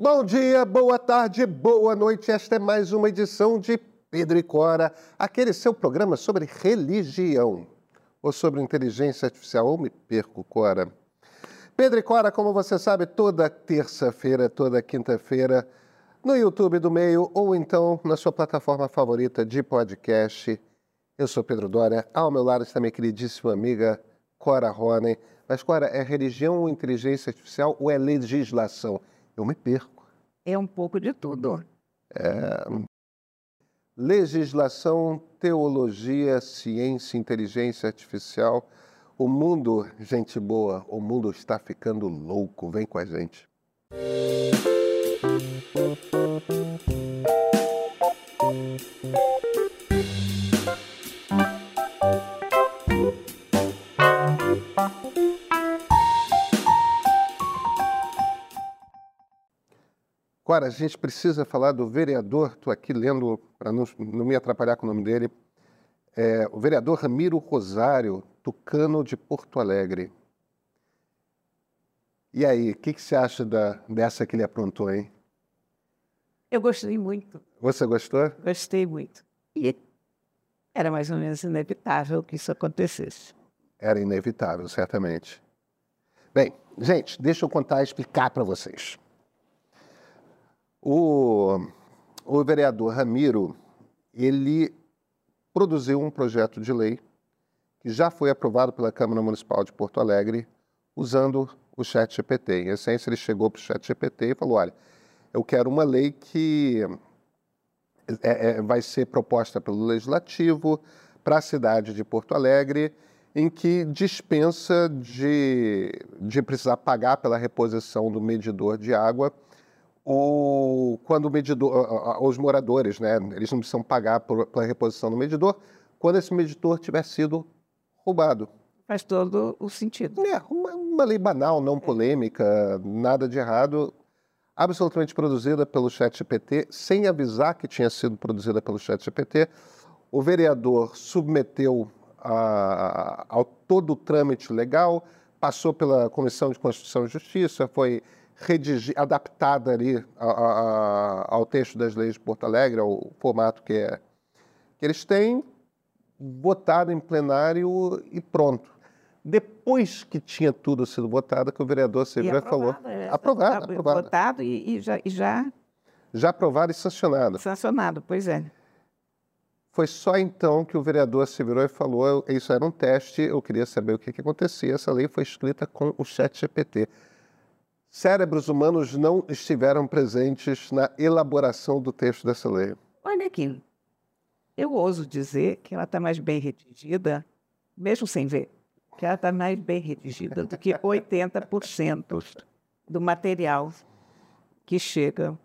Bom dia, boa tarde, boa noite. Esta é mais uma edição de Pedro e Cora, aquele seu programa sobre religião ou sobre inteligência artificial. Ou me perco, Cora. Pedro e Cora, como você sabe, toda terça-feira, toda quinta-feira, no YouTube do Meio ou então na sua plataforma favorita de podcast. Eu sou Pedro Dória, ao meu lado está minha queridíssima amiga Cora Ronen. Mas, Cora, é religião ou inteligência artificial ou é legislação? Eu me perco. É um pouco de tudo. É... Legislação, teologia, ciência, inteligência artificial. O mundo, gente boa, o mundo está ficando louco. Vem com a gente. Agora, a gente precisa falar do vereador, estou aqui lendo para não, não, me atrapalhar com o nome dele, é, o vereador Ramiro Rosário, tucano de Porto Alegre. E aí, o que, que, você acha da, dessa que ele aprontou, hein? Eu gostei muito. Você gostou? Gostei muito. E era mais ou menos inevitável que isso acontecesse. Era inevitável, certamente. Bem, gente, deixa eu contar e explicar para vocês. O, o vereador Ramiro, ele produziu um projeto de lei que já foi aprovado pela Câmara Municipal de Porto Alegre usando o chat GPT. Em essência, ele chegou para o chat GPT e falou, olha, eu quero uma lei que é, é, vai ser proposta pelo Legislativo para a cidade de Porto Alegre, em que dispensa de, de precisar pagar pela reposição do medidor de água ou quando o medidor, os moradores, né, eles não precisam pagar por, pela reposição do medidor, quando esse medidor tiver sido roubado. Faz todo o sentido. É, uma, uma lei banal, não polêmica, nada de errado, absolutamente produzida pelo ChatGPT, sem avisar que tinha sido produzida pelo ChatGPT. O vereador submeteu a, ao todo o trâmite legal, passou pela Comissão de Constituição e Justiça, foi redigir, adaptada ali a, a, ao texto das leis de Porto Alegre, ao formato que, é, que eles têm, votado em plenário e pronto. Depois que tinha tudo sido votado, que o vereador Severo falou. É, aprovado, tá, aprovado. Votado e, e, já, e já. Já aprovado e sancionado. Sancionado, pois é. Foi só então que o vereador se virou e falou: isso era um teste, eu queria saber o que, que acontecia. Essa lei foi escrita com o chat GPT cérebros humanos não estiveram presentes na elaboração do texto dessa lei? Olha aqui, eu ouso dizer que ela está mais bem redigida, mesmo sem ver, que ela está mais bem redigida do que 80% do material que chega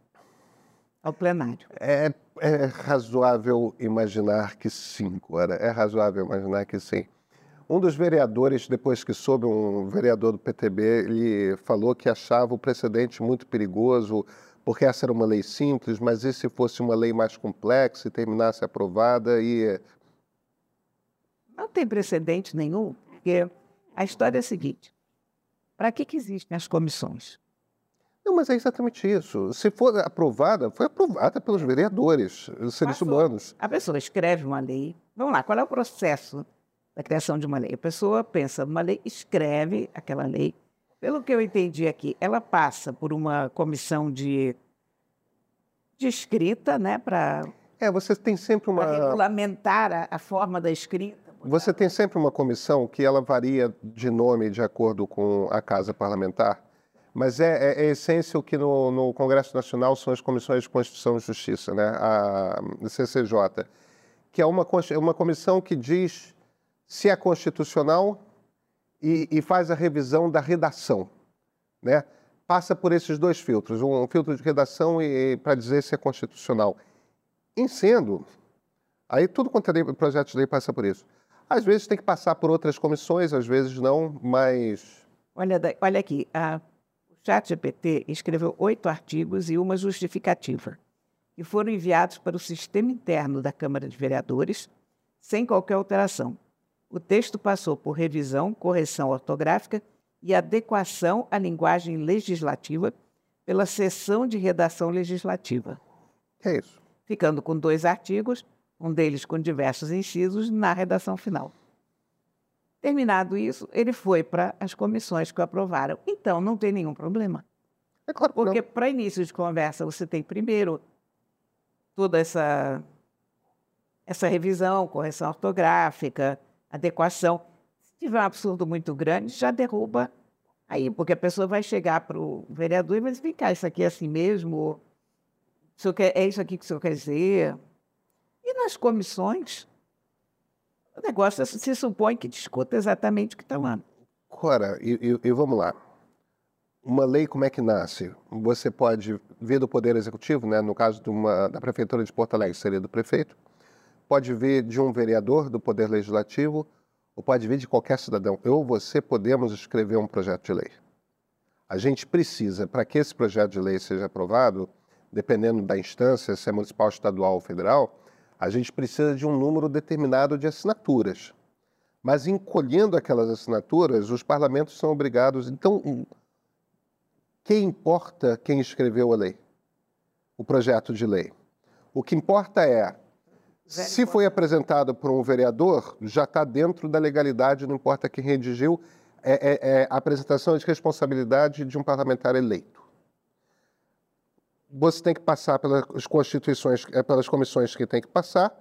ao plenário. É, é razoável imaginar que sim, Cora. É razoável imaginar que sim. Um dos vereadores, depois que soube, um vereador do PTB, ele falou que achava o precedente muito perigoso, porque essa era uma lei simples, mas e se fosse uma lei mais complexa e terminasse aprovada e... Não tem precedente nenhum, porque a história é a seguinte, para que, que existem as comissões? Não, mas é exatamente isso. Se for aprovada, foi aprovada pelos vereadores, os seres Passou. humanos. A pessoa escreve uma lei. Vamos lá, qual é o processo da criação de uma lei. A pessoa pensa numa lei, escreve aquela lei. Pelo que eu entendi aqui, ela passa por uma comissão de, de escrita, né, para é, você tem sempre uma regulamentar a, a forma da escrita. Você tem sempre uma comissão que ela varia de nome de acordo com a casa parlamentar, mas é, é, é essência o que no, no, Congresso Nacional são as comissões de Constituição e Justiça, né, a CCJ, que é uma, uma comissão que diz se é constitucional e, e faz a revisão da redação. Né? Passa por esses dois filtros, um filtro de redação e, e para dizer se é constitucional. Em sendo, aí tudo quanto é projeto de lei passa por isso. Às vezes tem que passar por outras comissões, às vezes não, mas... Olha, olha aqui, a, o ChatGPT escreveu oito artigos e uma justificativa, que foram enviados para o sistema interno da Câmara de Vereadores, sem qualquer alteração. O texto passou por revisão, correção ortográfica e adequação à linguagem legislativa, pela sessão de redação legislativa. É isso? Ficando com dois artigos, um deles com diversos incisos, na redação final. Terminado isso, ele foi para as comissões que o aprovaram. Então, não tem nenhum problema. É claro que Porque para início de conversa, você tem primeiro toda essa, essa revisão, correção ortográfica, adequação. Se tiver um absurdo muito grande, já derruba aí, porque a pessoa vai chegar para o vereador e vai dizer, vem cá, isso aqui é assim mesmo? O quer- é isso aqui que o senhor quer dizer? E nas comissões, o negócio se supõe que discuta exatamente o que está lá. Cora, e, e- e vamos lá. Uma lei, como é que nasce? Você pode vir do Poder Executivo, né? no caso de uma, da Prefeitura de Porto Alegre, seria do prefeito, pode vir de um vereador do Poder Legislativo, ou pode vir de qualquer cidadão. Eu ou você podemos escrever um projeto de lei. A gente precisa, para que esse projeto de lei seja aprovado, dependendo da instância, se é municipal, estadual ou federal, a gente precisa de um número determinado de assinaturas. Mas encolhendo aquelas assinaturas, os parlamentos são obrigados. Então, quem importa quem escreveu a lei? O projeto de lei. O que importa é, se foi apresentado por um vereador, já está dentro da legalidade, não importa quem redigiu, é, é- é a apresentação de responsabilidade de um parlamentar eleito. Você tem que passar pelas constituições, é, pelas comissões que tem que passar,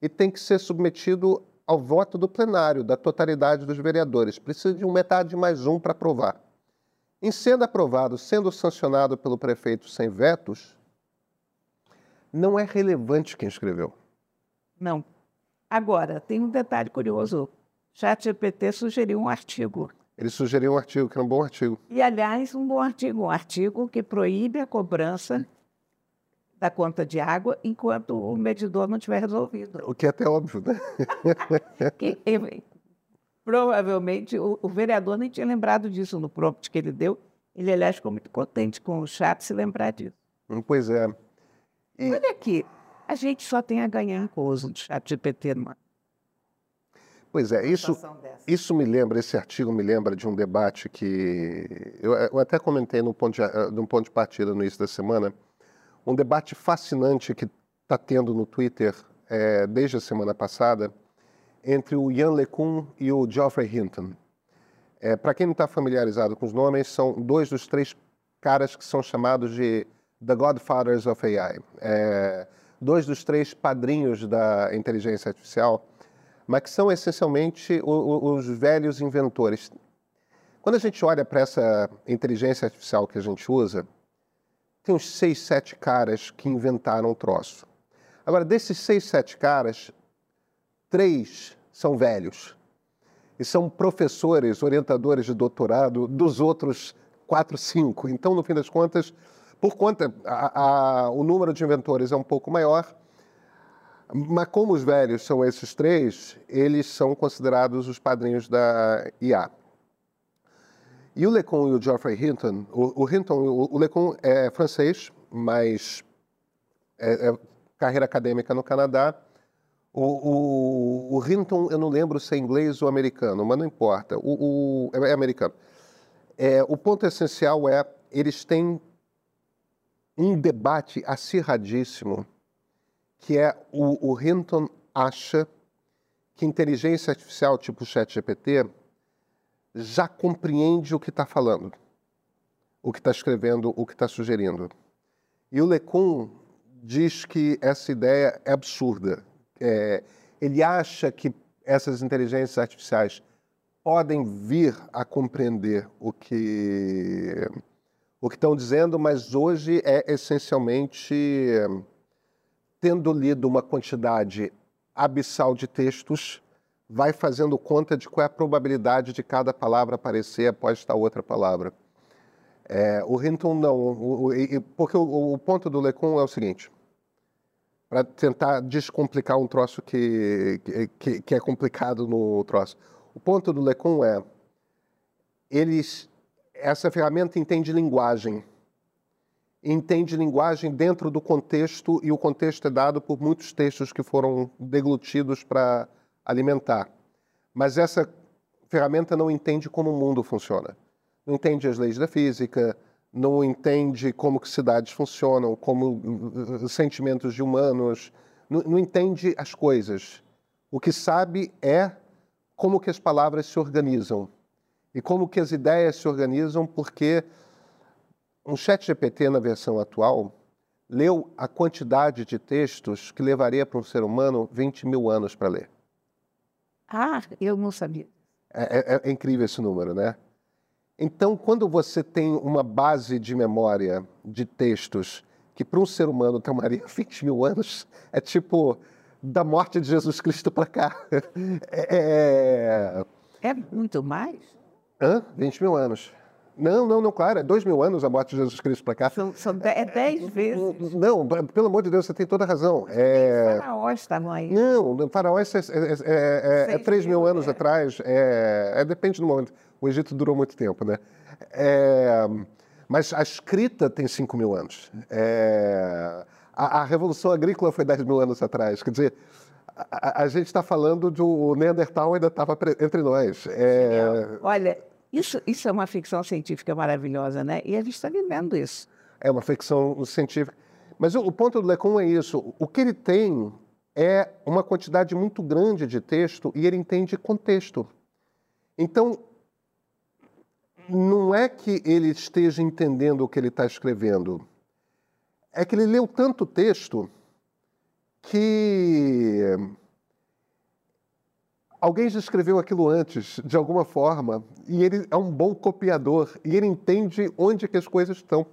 e tem que ser submetido ao voto do plenário, da totalidade dos vereadores. Precisa de um metade mais um para aprovar. Em sendo aprovado, sendo sancionado pelo prefeito sem vetos, não é relevante quem escreveu. Não. Agora, tem um detalhe curioso. ChatGPT sugeriu um artigo. Ele sugeriu um artigo, que era um bom artigo. E, aliás, um bom artigo. Um artigo que proíbe a cobrança da conta de água enquanto o medidor não tiver resolvido. O que é até óbvio, né? Que, provavelmente o, o vereador nem tinha lembrado disso no prompt que ele deu. Ele, aliás, ficou muito contente com o chat se lembrar disso. Pois é. E- Olha aqui, a gente só tem a ganhar com o uso do chat GPT numa Pois é, isso. Isso me lembra, esse artigo me lembra de um debate que eu, eu até comentei no ponto, de, eh, no ponto de partida no início da semana, um debate fascinante que está tendo no Twitter eh, desde a semana passada entre o Ian LeCun e o Geoffrey Hinton. Para quem não está familiarizado com os nomes, são dois dos três caras que são chamados de The Godfathers of AI. Eh, dois dos três padrinhos da inteligência artificial mas que são essencialmente o- o- os velhos inventores. Quando a gente olha para essa inteligência artificial que a gente usa, tem uns seis, sete caras que inventaram o troço. Agora, desses seis, sete caras, três são velhos e são professores, orientadores de doutorado dos outros quatro, cinco. Então, no fim das contas, por conta, a- a- o número de inventores é um pouco maior, mas como os velhos são esses três, eles são considerados os padrinhos da IA. E o Lecon e o Geoffrey Hinton, o, o Hinton, o, o Lecon é francês, mas é, é carreira acadêmica no Canadá. O, o, o Hinton, eu não lembro se é inglês ou americano, mas não importa. O, o- é, é americano. É, o ponto essencial é, eles têm um debate acirradíssimo que é o, o Hinton acha que inteligência artificial tipo ChatGPT já compreende o que está falando, o que está escrevendo, o que está sugerindo. E o Lecun diz que essa ideia é absurda. É, ele acha que essas inteligências artificiais podem vir a compreender o que o que estão dizendo, mas hoje é essencialmente tendo lido uma quantidade abissal de textos, vai fazendo conta de qual é a probabilidade de cada palavra aparecer após esta outra palavra. É, o Hinton não, o- o- porque o, o ponto do Lecun é o seguinte, para tentar descomplicar um troço que, que, que é complicado no troço. O ponto do Lecun é, eles, essa ferramenta entende linguagem, entende linguagem dentro do contexto e o contexto é dado por muitos textos que foram deglutidos para alimentar. Mas essa ferramenta não entende como o mundo funciona. Não entende as leis da física, não entende como que cidades funcionam, como uh, sentimentos de humanos, não, não entende as coisas. O que sabe é como que as palavras se organizam e como que as ideias se organizam, porque um chat GPT na versão atual leu a quantidade de textos que levaria para um ser humano 20 mil anos para ler. Ah, eu não sabia. É, é, é, incrível esse número, né? Então, quando você tem uma base de memória de textos que para um ser humano tomaria 20 mil anos, é tipo da morte de Jesus Cristo para cá. É... é muito mais? Hã? 20 mil anos. Não, não, não, claro, é dois mil anos a morte de Jesus Cristo para cá. São, são é dez vezes. Não, pelo amor de Deus, você tem toda a razão. É... Faraós estavam aí. Não, faraós é, é, é, é três mil anos atrás, é, depende do momento. O Egito durou muito tempo, né? mas a escrita tem cinco mil anos. A, a, Revolução Agrícola foi dez mil anos atrás. Quer dizer, a, a gente está falando do Neandertal ainda estava entre nós. Olha, isso, isso é uma ficção científica maravilhosa, né? E a gente está vivendo isso. É uma ficção científica. Mas o, o ponto do Lecon é isso. O que ele tem é uma quantidade muito grande de texto e ele entende contexto. Então, não é que ele esteja entendendo o que ele está escrevendo. É que ele leu tanto texto que alguém já escreveu aquilo antes, de alguma forma, e ele é um bom copiador, e ele entende onde que as coisas estão.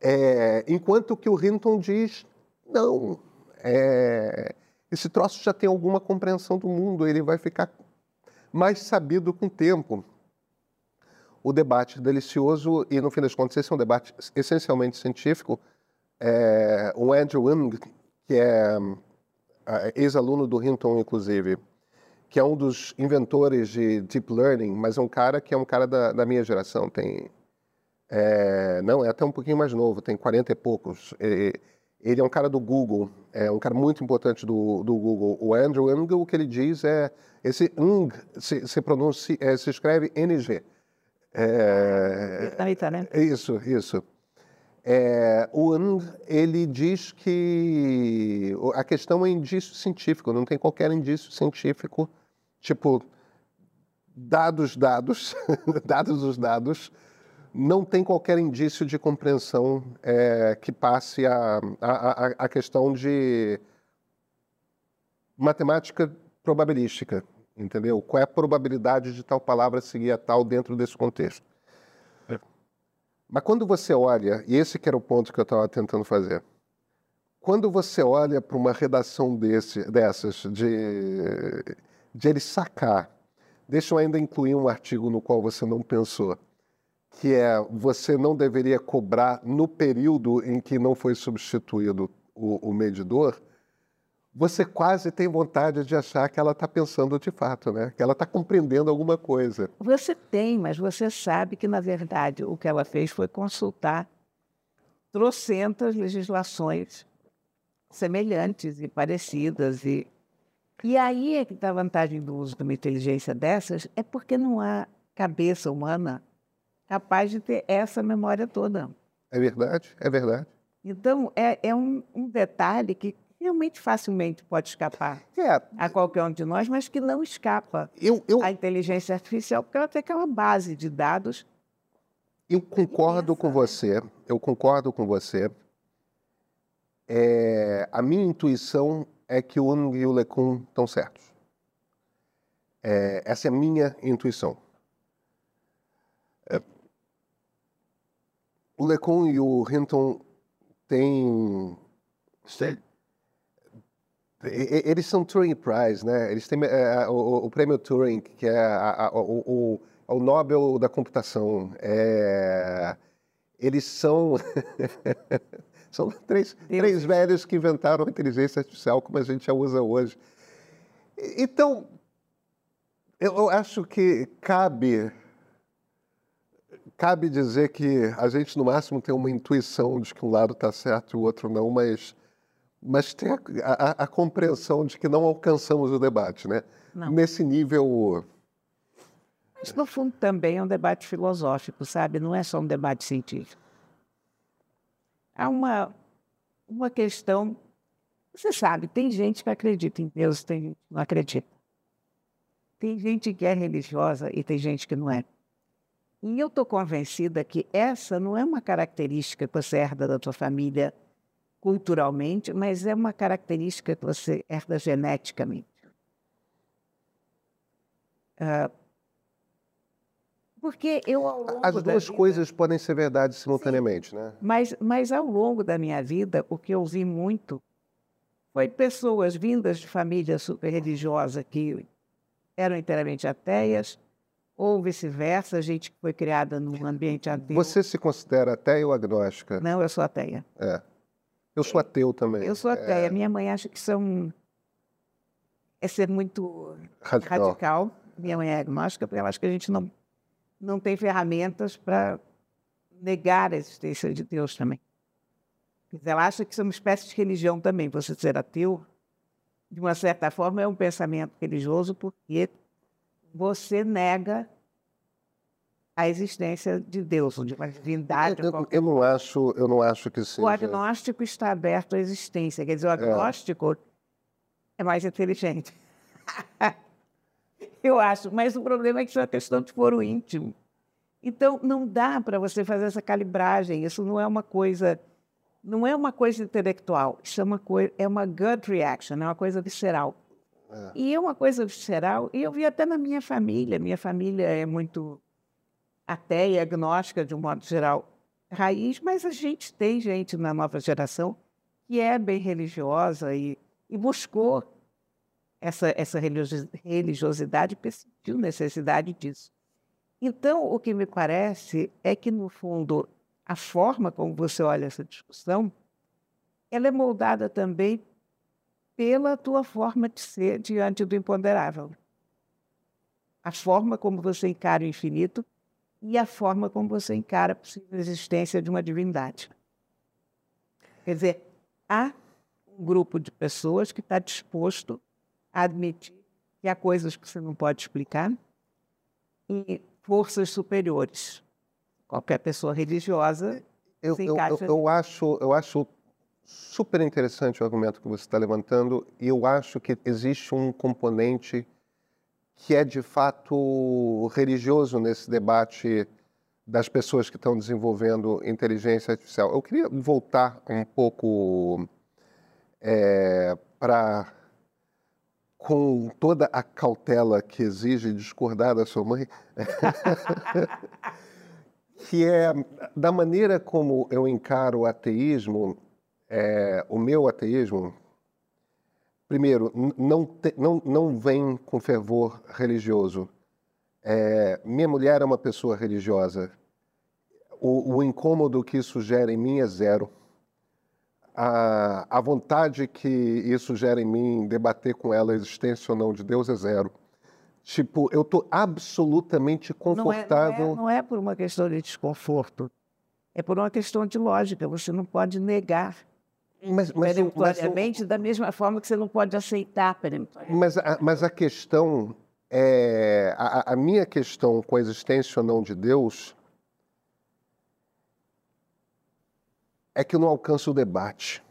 É, enquanto que o Hinton diz, não, é, esse troço já tem alguma compreensão do mundo, ele vai ficar mais sabido com o tempo. O debate delicioso, e no fim das contas, esse é um debate essencialmente científico. É, o Andrew Ng, que é, é ex-aluno do Hinton, inclusive, que é um dos inventores de deep learning, mas é um cara que é um cara da, da minha geração, tem é, não é até um pouquinho mais novo, tem 40 e poucos. Ele, ele é um cara do Google, é um cara muito importante do, do Google. O Andrew Ng, o que ele diz é esse Ng se, se pronuncia, é, se escreve NG. É, Vietnamita, né? Isso, isso. É, o Ng, ele diz que a questão é indício científico, não tem qualquer indício científico tipo, dados, dados, dados os dados, não tem qualquer indício de compreensão é, que passe a, a, a questão de matemática probabilística, entendeu? Qual é a probabilidade de tal palavra seguir a tal dentro desse contexto? É. Mas quando você olha, e esse que era o ponto que eu estava tentando fazer, quando você olha para uma redação desse, dessas de de ele sacar. Deixa eu ainda incluir um artigo no qual você não pensou, que é você não deveria cobrar no período em que não foi substituído o, o medidor. Você quase tem vontade de achar que ela está pensando de fato, né? Que ela está compreendendo alguma coisa. Você tem, mas você sabe que na verdade o que ela fez foi consultar trocentas legislações semelhantes e parecidas e e aí é que a vantagem do uso de uma inteligência dessas, é porque não há cabeça humana capaz de ter essa memória toda. É verdade, é verdade. Então, é, é um, um detalhe que realmente facilmente pode escapar é. a qualquer um de nós, mas que não escapa eu, eu... à inteligência artificial, porque ela tem aquela base de dados. Eu concordo com você, eu concordo com você. É, a minha intuição é que o Ung e o LeCun estão certos. É, essa é a minha intuição. É, o LeCun e o Hinton têm... Eles são Turing Prize, né? Eles têm é, o, o, prêmio Turing, que é a, a, o, o, Nobel da computação. É, eles são São três, três velhos que inventaram a inteligência artificial como a gente a usa hoje. Então, eu acho que cabe cabe dizer que a gente no máximo tem uma intuição de que um lado está certo e o outro não, mas mas tem a, a, a, compreensão de que não alcançamos o debate, né? Não. Nesse nível Isso, no fundo, também é um debate filosófico, sabe? Não é só um debate científico. Há uma, uma questão. Você sabe, tem gente que acredita em Deus, tem gente que não acredita. Tem gente que é religiosa e tem gente que não é. E eu estou convencida que essa não é uma característica que você herda da tua família culturalmente, mas é uma característica que você herda geneticamente. Uh, porque eu ao longo As duas vida, coisas podem ser verdade simultaneamente, sim, né? Mas, mas ao longo da minha vida, o que eu vi muito foi pessoas vindas de família super religiosa que eram inteiramente ateias, ou vice-versa, gente que foi criada num ambiente ateu. Você se considera ateia ou agnóstica? Não, eu sou ateia. É. Eu sou ateu também. Eu sou ateia. É... Minha mãe acha que são é ser muito radical. radical. Minha mãe é agnóstica, porque ela acha que a gente não, não tem ferramentas para negar a existência de Deus também. Ela acha que isso é uma espécie de religião também. Você ser ateu, de uma certa forma, é um pensamento religioso, porque você nega a existência de Deus, de uma divindade. Eu, eu, eu, não acho, eu não acho que seja. O agnóstico está aberto à existência. Quer dizer, o é. agnóstico é, é mais inteligente. eu acho. Mas o problema é que isso é uma questão de foro íntimo. Então, não dá para você fazer essa calibragem. Isso não é uma coisa, não é uma coisa intelectual. Isso é uma coisa, é uma gut reaction, é uma coisa visceral. É. E é uma coisa visceral. E eu vi até na minha família. Minha família é muito ateia, agnóstica, de um modo geral, raiz, mas a gente tem gente na nova geração que é bem religiosa e, e buscou essa, essa religiosidade sentiu necessidade disso. Então, o que me parece é que, no fundo, a forma como você olha essa discussão, ela é moldada também pela tua forma de ser diante do imponderável. A forma como você encara o infinito e a forma como você encara a possível existência de uma divindade. Quer dizer, há um grupo de pessoas que está disposto admitir que há coisas que você não pode explicar e forças superiores. Qualquer pessoa religiosa eu, se encaixa... Eu, eu, eu, acho, eu acho super interessante o argumento que você está levantando e eu acho que existe um componente que é de fato religioso nesse debate das pessoas que estão desenvolvendo inteligência artificial. Eu queria voltar um pouco é, para, com toda a cautela que exige discordar da sua mãe, que é da maneira como eu encaro o ateísmo, é, o meu ateísmo, primeiro, não, te, não, não vem com fervor religioso. É, minha mulher é uma pessoa religiosa. O, o, incômodo que isso gera em mim é zero. A, a vontade que isso gera em mim debater com ela a existência ou não de Deus é zero. Tipo, eu estou absolutamente confortável. Não é, não, é, não é por uma questão de desconforto, é por uma questão de lógica. Você não pode negar mas, mas, peremptoriamente, mas, da mesma forma que você não pode aceitar peremptoriamente. Mas a, mas a questão, é, a, a minha questão com a existência ou não de Deus é que eu não alcanço o debate.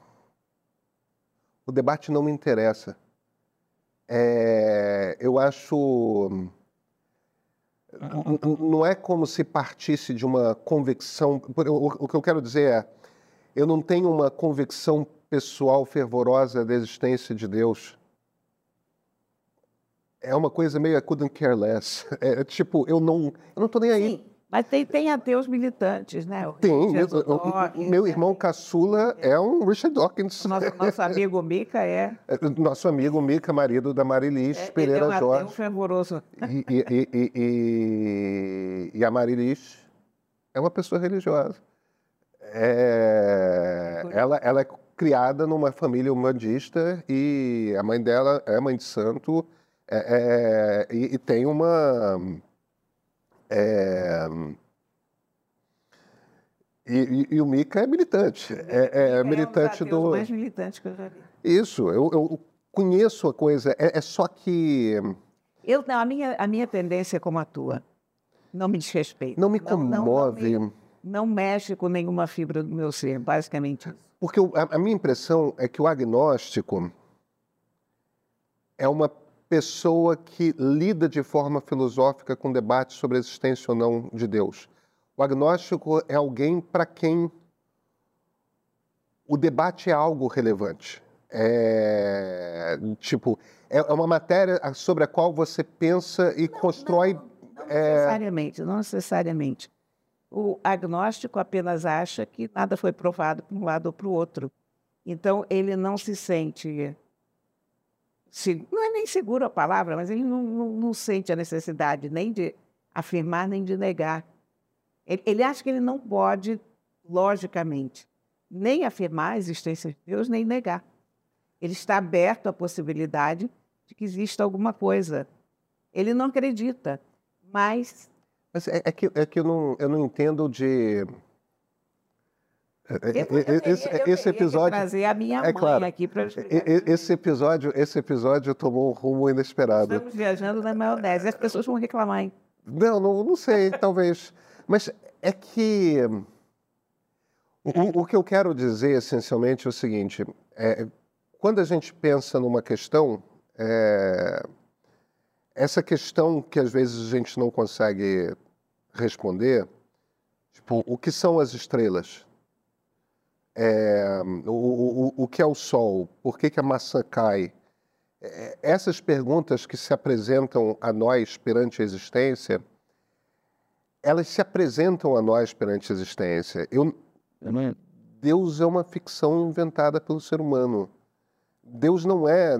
O debate não me interessa. É, eu acho. Não é como se partisse de uma convicção. O, que eu quero dizer é eu não tenho uma convicção pessoal fervorosa da existência de Deus. É uma coisa meio I couldn't care less. É, tipo, eu não, eu não tô nem aí. Sim, mas tem, tem ateus militantes, né? O tem. Meu, Dawkins, meu irmão né? caçula é. é um Richard Dawkins. Nosso, nosso amigo Mica é. é nosso amigo Mica, marido da Marilis é, Pereira ele é um Jorge. Ateu fervoroso. E, e, e, e, e a Marilis é uma pessoa religiosa. É, ela, ela é criada numa família humanista e a mãe dela é mãe de santo é, é, e, e, tem uma. É, e, e, o Mika é militante. É, é militante é um do. mais militante que eu já vi. Isso, eu, eu conheço a coisa. É, é, só que. Eu, não, a, minha, a minha tendência é como a tua. Não me desrespeita. Não me comove. Não, não, me, não mexe com nenhuma fibra do meu ser, basicamente isso. Porque a, a minha impressão é que o agnóstico é uma pessoa que lida de forma filosófica com debate sobre a existência ou não de Deus. O agnóstico é alguém para quem o debate é algo relevante. É, tipo, é, é uma matéria sobre a qual você pensa e não, constrói. Não, não é... necessariamente, não necessariamente. O agnóstico apenas acha que nada foi provado para um lado ou para o outro. Então, ele não se sente não é nem seguro a palavra, mas ele não, não, não, sente a necessidade nem de afirmar nem de negar. Ele, ele, acha que ele não pode, logicamente, nem afirmar a existência de Deus, nem negar. Ele está aberto à possibilidade de que exista alguma coisa. Ele não acredita, mas. Mas é, é que, é que eu, não, eu não entendo de esse, esse episódio trazer a minha é claro, aqui para esse episódio esse episódio tomou um rumo inesperado. Estamos viajando na maionese as pessoas vão reclamar hein? não não, não sei talvez. Mas é que o, o, que eu quero dizer essencialmente é o seguinte é, quando a gente pensa numa questão é, essa questão que às vezes a gente não consegue responder tipo o que são as estrelas é, o, o, o que é o Sol? Por que, que a maçã cai? É, essas perguntas que se apresentam a nós perante a existência, elas se apresentam a nós perante a existência. Eu, Deus é uma ficção inventada pelo ser humano. Deus não é.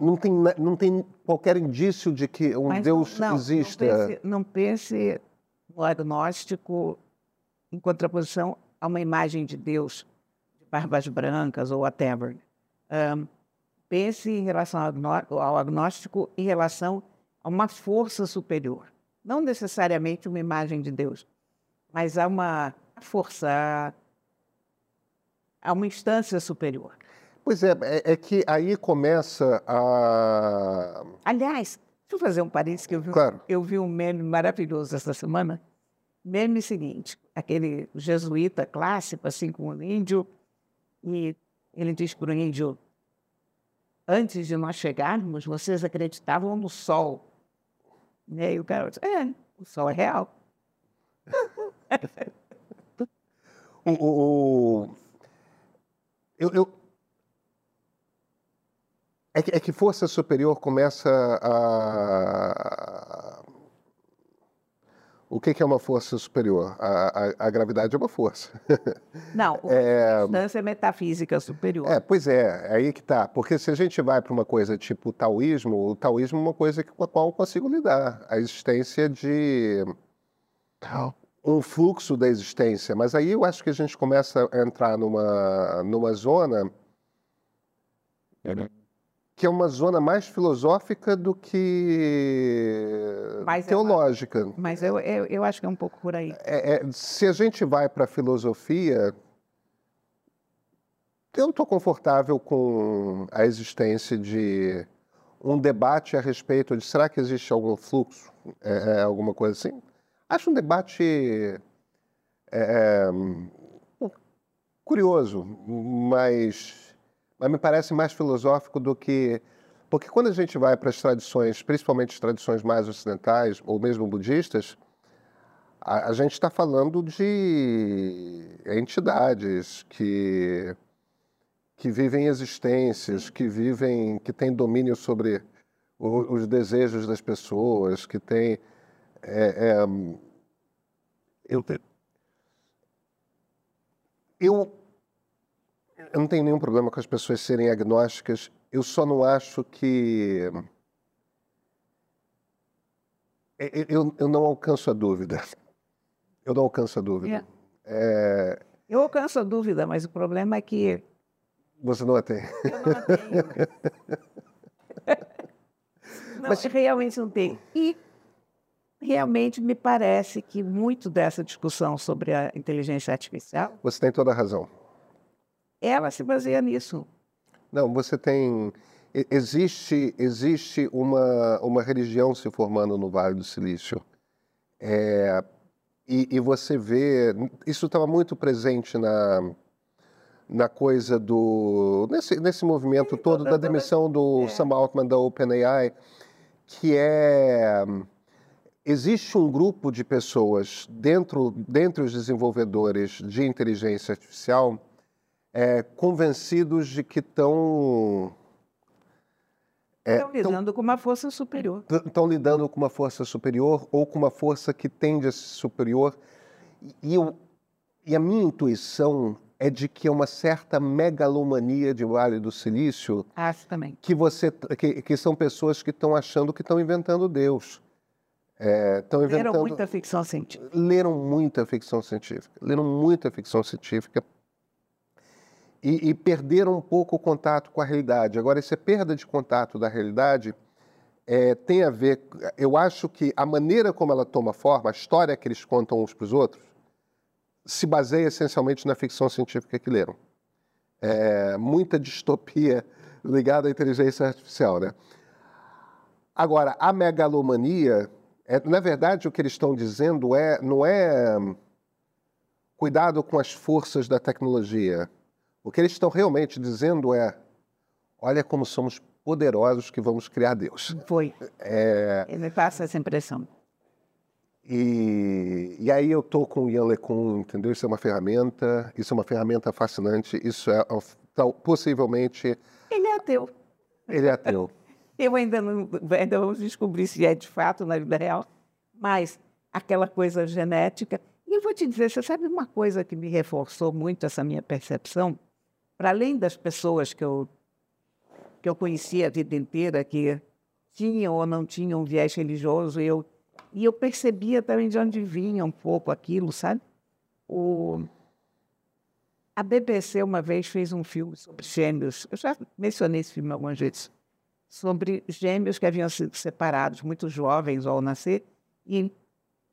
Não tem, não tem qualquer indício de que um Mas Deus não, exista. Não pense, não pense no agnóstico em contraposição a uma imagem de Deus de barbas brancas ou whatever. Um, pense em relação ao agnóstico em relação a uma força superior. Não necessariamente uma imagem de Deus, mas a uma força, a uma instância superior. Pois é, é, é que aí começa a. Aliás, deixa eu fazer um parênteses que eu vi, claro. eu vi um meme maravilhoso essa semana meme seguinte, aquele jesuíta clássico, assim como o índio, e ele diz para o índio, antes de nós chegarmos, vocês acreditavam no sol. E o cara diz, é, o sol é real. o, o, eu, eu, é, que, é que força superior começa a, o que, é uma força superior? A, a, a, gravidade é uma força. Não, é, a distância é metafísica superior. É, pois é, é aí que está. Porque se a gente vai para uma coisa tipo o taoísmo, o taoísmo é uma coisa com a qual eu consigo lidar. A existência de um fluxo da existência. Mas aí eu acho que a gente começa a entrar numa, numa zona que é uma zona mais filosófica do que mas é teológica. É, mas eu, eu, eu, acho que é um pouco por aí. É, é, se a gente vai para a filosofia, eu não estou confortável com a existência de um debate a respeito de será que existe algum fluxo, é, é alguma coisa assim. Acho um debate curioso, mas mas me parece mais filosófico do que. Porque quando a gente vai para as tradições, principalmente as tradições mais ocidentais, ou mesmo budistas, a, a gente está falando de entidades que, que vivem existências, que vivem, que têm domínio sobre o, os desejos das pessoas, que têm. É, é, eu, eu eu não tenho nenhum problema com as pessoas serem agnósticas. Eu só não acho que. Eu, eu não alcanço a dúvida. Eu não alcanço a dúvida. É. É... Eu alcanço a dúvida, mas o problema é que. Você não a tem. Eu não a tenho. não, mas... realmente não tenho. E realmente me parece que muito dessa discussão sobre a inteligência artificial. Você tem toda a razão ela se baseia nisso. Não, você tem. Existe, existe uma, uma religião se formando no Vale do Silício. É, e, e, você vê, isso estava muito presente na, na coisa do. nesse, nesse movimento todo da demissão do é. Sam Altman da OpenAI, que é. Existe um grupo de pessoas dentro, dentre os desenvolvedores de inteligência artificial é, convencidos de que estão Estão é, lidando com uma força superior. Estão lidando com uma força superior ou com uma força que tende a ser superior. E, eu, e a minha intuição é de que é uma certa megalomania de Vale do Silício. Acho também. Que, você, que, que são pessoas que estão achando que estão inventando Deus. É, inventando, leram muita ficção científica. Leram muita ficção científica. Leram muita ficção científica e, e perderam um pouco o contato com a realidade. Agora, essa perda de contato da realidade é, tem a ver. Eu acho que a maneira como ela toma forma, a história que eles contam uns para os outros, se baseia essencialmente na ficção científica que leram. É, muita distopia ligada à inteligência artificial, né? Agora, a megalomania, é, na verdade, o que eles estão dizendo é, não é cuidado com as forças da tecnologia, o que eles estão realmente dizendo é: olha como somos poderosos que vamos criar Deus. Foi. É... Eu me passa essa impressão. E, e aí eu estou com o Ian LeCun, entendeu? Isso é uma ferramenta, isso é uma ferramenta fascinante, isso é então, possivelmente... Ele é ateu. Ele é ateu. eu ainda não, ainda vamos descobrir se é de fato na vida real, mas aquela coisa genética... E eu vou te dizer, você sabe uma coisa que me reforçou muito essa minha percepção? Para além das pessoas que eu, que eu conhecia a vida inteira, que tinham ou não tinham um viés religioso, eu, e eu percebia também de onde vinha um pouco aquilo, sabe? O, a BBC uma vez fez um filme sobre gêmeos, eu já mencionei esse filme algumas vezes, sobre gêmeos que haviam sido separados, muito jovens ao nascer, e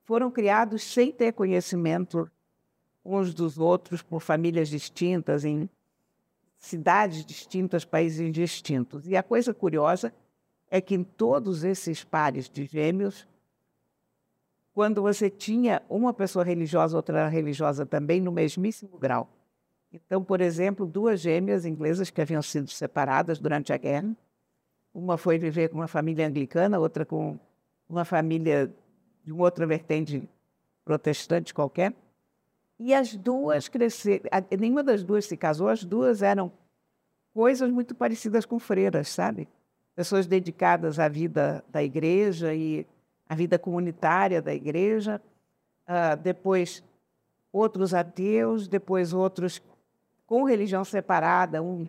foram criados sem ter conhecimento uns dos outros por famílias distintas, em cidades distintas, países distintos. E a coisa curiosa é que em todos esses pares de gêmeos, quando você tinha uma pessoa religiosa, outra religiosa também, no mesmíssimo grau. Então, por exemplo, duas gêmeas inglesas que haviam sido separadas durante a guerra, uma foi viver com uma família anglicana, outra com uma família de uma outra vertente protestante qualquer. E as duas cresceram, nenhuma das duas se casou, as duas eram coisas muito parecidas com freiras, sabe? Pessoas dedicadas à vida da igreja e à vida comunitária da igreja. Uh, depois, outros ateus, depois outros com religião separada, um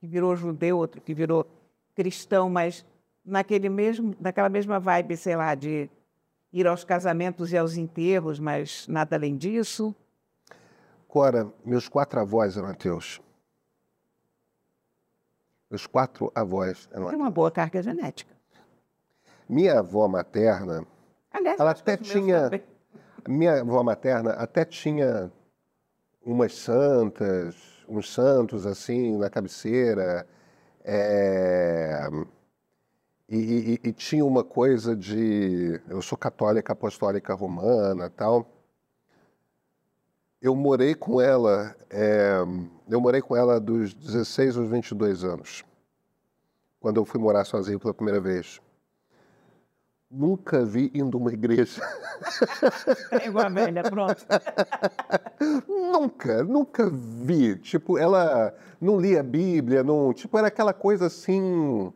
que virou judeu, outro que virou cristão, mas naquele mesmo, naquela mesma vibe, sei lá, de ir aos casamentos e aos enterros, mas nada além disso. Cora, meus quatro avós eram ateus. Meus quatro avós eram ateus. Tem uma boa carga genética. Minha avó materna, Aliás, ela até tinha. Minha avó materna até tinha umas santas, uns santos assim na cabeceira. É, e, e, e, tinha uma coisa de. Eu sou católica apostólica romana tal eu morei com ela, é, eu morei com ela dos 16 aos 22 anos, quando eu fui morar sozinho pela primeira vez. Nunca vi indo uma igreja. É igual a velha, pronto. nunca, nunca vi. Tipo, ela não lia a Bíblia, não, tipo, era aquela coisa assim.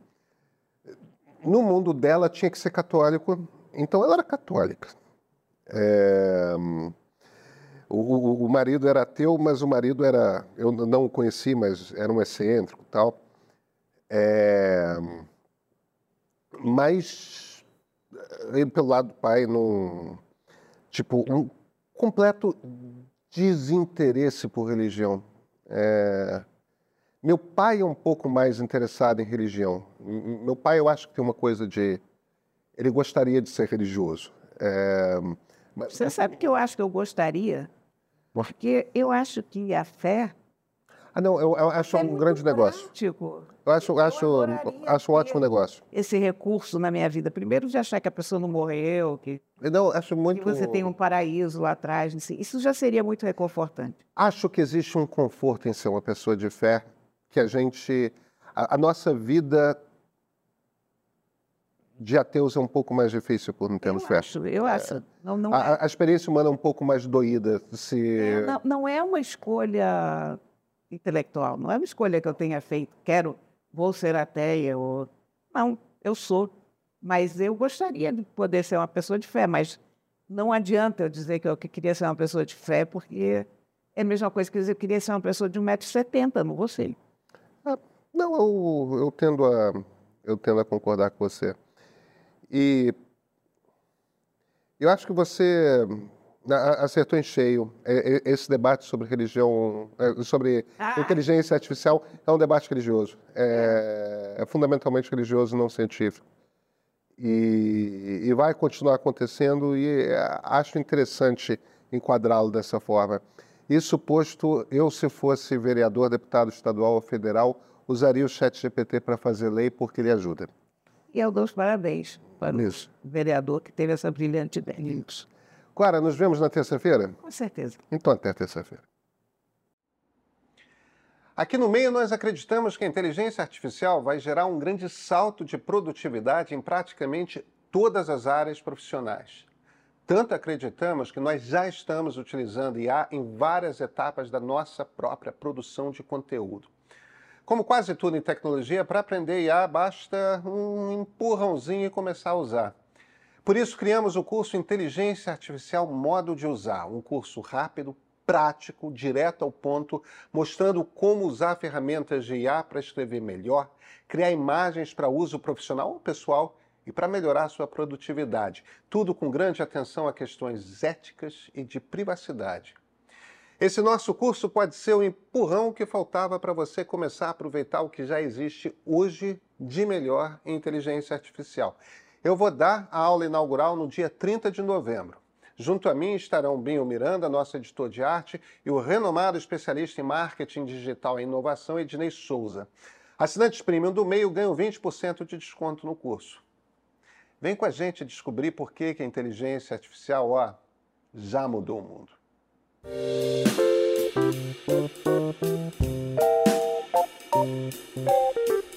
No mundo dela tinha que ser católico, então ela era católica. É, o, o, marido era ateu, mas o marido era. Eu não o conheci, mas era um excêntrico tal. É, mas, ele, pelo lado do pai, não. Tipo, um completo desinteresse por religião. É, meu pai é um pouco mais interessado em religião. Meu pai, eu acho que tem uma coisa de. Ele gostaria de ser religioso. É, mas... Você sabe que eu acho que eu gostaria? Porque eu acho que a fé Ah, não, eu, eu acho É um grande negócio. prático. Eu acho, acho, adoraria acho um ótimo negócio. Esse recurso na minha vida. Primeiro, de achar que a pessoa não morreu, que, Não, acho que muito. você tem um paraíso lá atrás. assim. Isso já seria muito reconfortante. Acho que existe um conforto em ser uma pessoa de fé, que a gente. A, a nossa vida de ateus é um pouco mais difícil por não termos fé. acho, eu acho. Não, não, A, é, a- experiência humana é um pouco mais doída. Se... é, não, não é uma escolha intelectual. Não é uma escolha que eu tenha feito. Quero, vou ser ateia. Ou... Não, eu sou. Mas eu gostaria de poder ser uma pessoa de fé. Mas não adianta eu dizer que eu que queria ser uma pessoa de fé, porque é a mesma coisa que dizer que eu queria ser uma pessoa de 1,70m. Não vou ser. Não, eu, eu, tendo a, eu tendo a concordar com você. E eu acho que você acertou em cheio. É- é- Esse debate sobre religião, é, sobre Ah. inteligência artificial, é um debate religioso. É, é fundamentalmente religioso, não científico. E, e vai continuar acontecendo e acho interessante enquadrá-lo dessa forma. Isso posto, eu se fosse vereador, deputado estadual ou federal, usaria o chat GPT para fazer lei porque ele ajuda. E eu dou os parabéns para Isso. o vereador que teve essa brilhante ideia. Clara, nos vemos na terça-feira? Com certeza. Então até terça-feira. Aqui no meio, nós acreditamos que a inteligência artificial vai gerar um grande salto de produtividade em praticamente todas as áreas profissionais. Tanto acreditamos que nós já estamos utilizando IA em várias etapas da nossa própria produção de conteúdo. Como quase tudo em tecnologia, para aprender IA basta um empurrãozinho e começar a usar. Por isso, criamos o curso Inteligência Artificial Modo de Usar, um curso rápido, prático, direto ao ponto, mostrando como usar ferramentas de IA para escrever melhor, criar imagens para uso profissional ou pessoal e para melhorar sua produtividade. Tudo com grande atenção a questões éticas e de privacidade. Esse nosso curso pode ser o empurrão que faltava para você começar a aproveitar o que já existe hoje de melhor em inteligência artificial. Eu vou dar a aula inaugural no dia 30 de novembro. Junto a mim estarão Binho Miranda, nosso editor de arte, e o renomado especialista em marketing digital e inovação, Ednei Souza. Assinantes premium do meio ganham 20% de desconto no curso. Vem com a gente descobrir por que que a inteligência artificial ó, já mudou o mundo. Thank you.